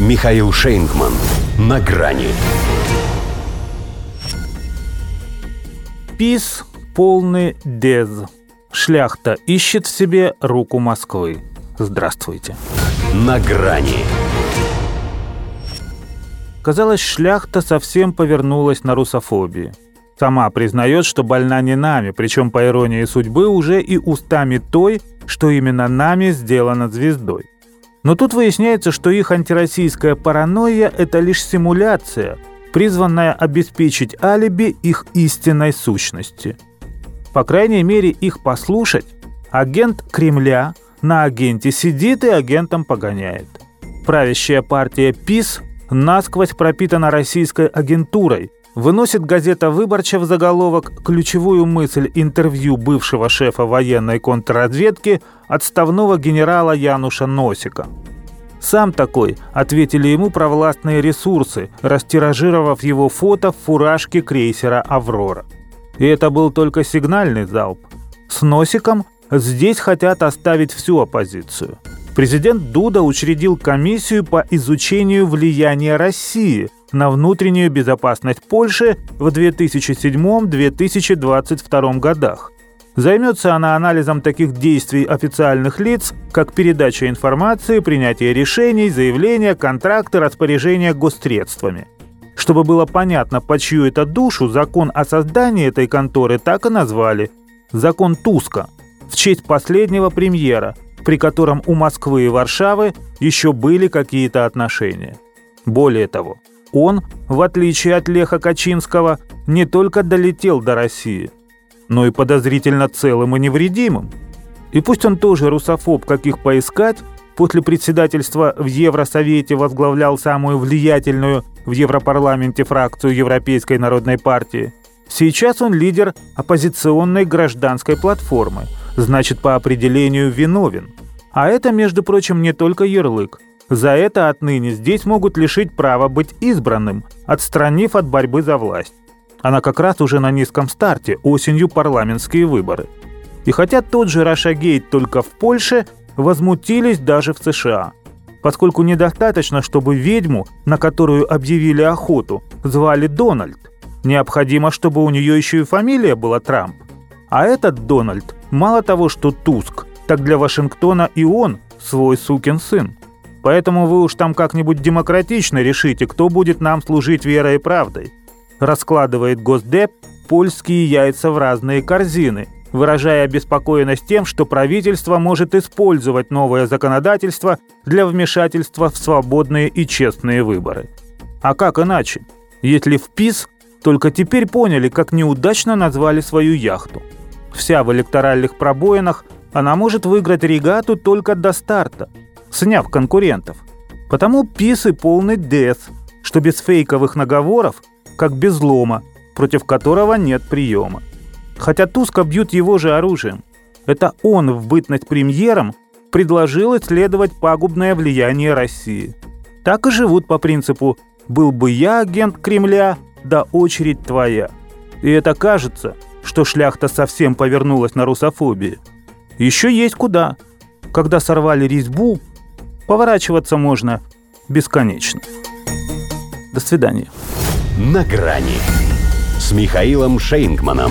Михаил Шейнгман. На грани. Пис полный дез. Шляхта ищет в себе руку Москвы. Здравствуйте. На грани. Казалось, шляхта совсем повернулась на русофобии. Сама признает, что больна не нами, причем, по иронии судьбы, уже и устами той, что именно нами сделано звездой. Но тут выясняется, что их антироссийская паранойя – это лишь симуляция, призванная обеспечить алиби их истинной сущности. По крайней мере, их послушать, агент Кремля на агенте сидит и агентом погоняет. Правящая партия ПИС насквозь пропитана российской агентурой, выносит газета «Выборча» в заголовок ключевую мысль интервью бывшего шефа военной контрразведки отставного генерала Януша Носика. Сам такой, ответили ему провластные ресурсы, растиражировав его фото в фуражке крейсера «Аврора». И это был только сигнальный залп. С Носиком здесь хотят оставить всю оппозицию. Президент Дуда учредил комиссию по изучению влияния России – на внутреннюю безопасность Польши в 2007-2022 годах. Займется она анализом таких действий официальных лиц, как передача информации, принятие решений, заявления, контракты, распоряжения госсредствами. Чтобы было понятно, по чью это душу, закон о создании этой конторы так и назвали – «Закон Туска», в честь последнего премьера, при котором у Москвы и Варшавы еще были какие-то отношения. Более того, он, в отличие от Леха Качинского, не только долетел до России, но и подозрительно целым и невредимым. И пусть он тоже русофоб, каких поискать, после председательства в Евросовете возглавлял самую влиятельную в Европарламенте фракцию Европейской народной партии, сейчас он лидер оппозиционной гражданской платформы, значит, по определению виновен. А это, между прочим, не только ярлык – за это отныне здесь могут лишить права быть избранным, отстранив от борьбы за власть. Она как раз уже на низком старте, осенью парламентские выборы. И хотя тот же Рашагейт только в Польше, возмутились даже в США. Поскольку недостаточно, чтобы ведьму, на которую объявили охоту, звали Дональд. Необходимо, чтобы у нее еще и фамилия была Трамп. А этот Дональд, мало того, что Туск, так для Вашингтона и он свой сукин сын. Поэтому вы уж там как-нибудь демократично решите, кто будет нам служить верой и правдой. Раскладывает Госдеп польские яйца в разные корзины, выражая обеспокоенность тем, что правительство может использовать новое законодательство для вмешательства в свободные и честные выборы. А как иначе? Если в ПИС только теперь поняли, как неудачно назвали свою яхту. Вся в электоральных пробоинах, она может выиграть регату только до старта – сняв конкурентов. Потому писы полный дес, что без фейковых наговоров, как без лома, против которого нет приема. Хотя Туска бьют его же оружием. Это он в бытность премьером предложил исследовать пагубное влияние России. Так и живут по принципу «был бы я агент Кремля, да очередь твоя». И это кажется, что шляхта совсем повернулась на русофобии. Еще есть куда. Когда сорвали резьбу, Поворачиваться можно бесконечно. До свидания. На грани с Михаилом Шейнгманом.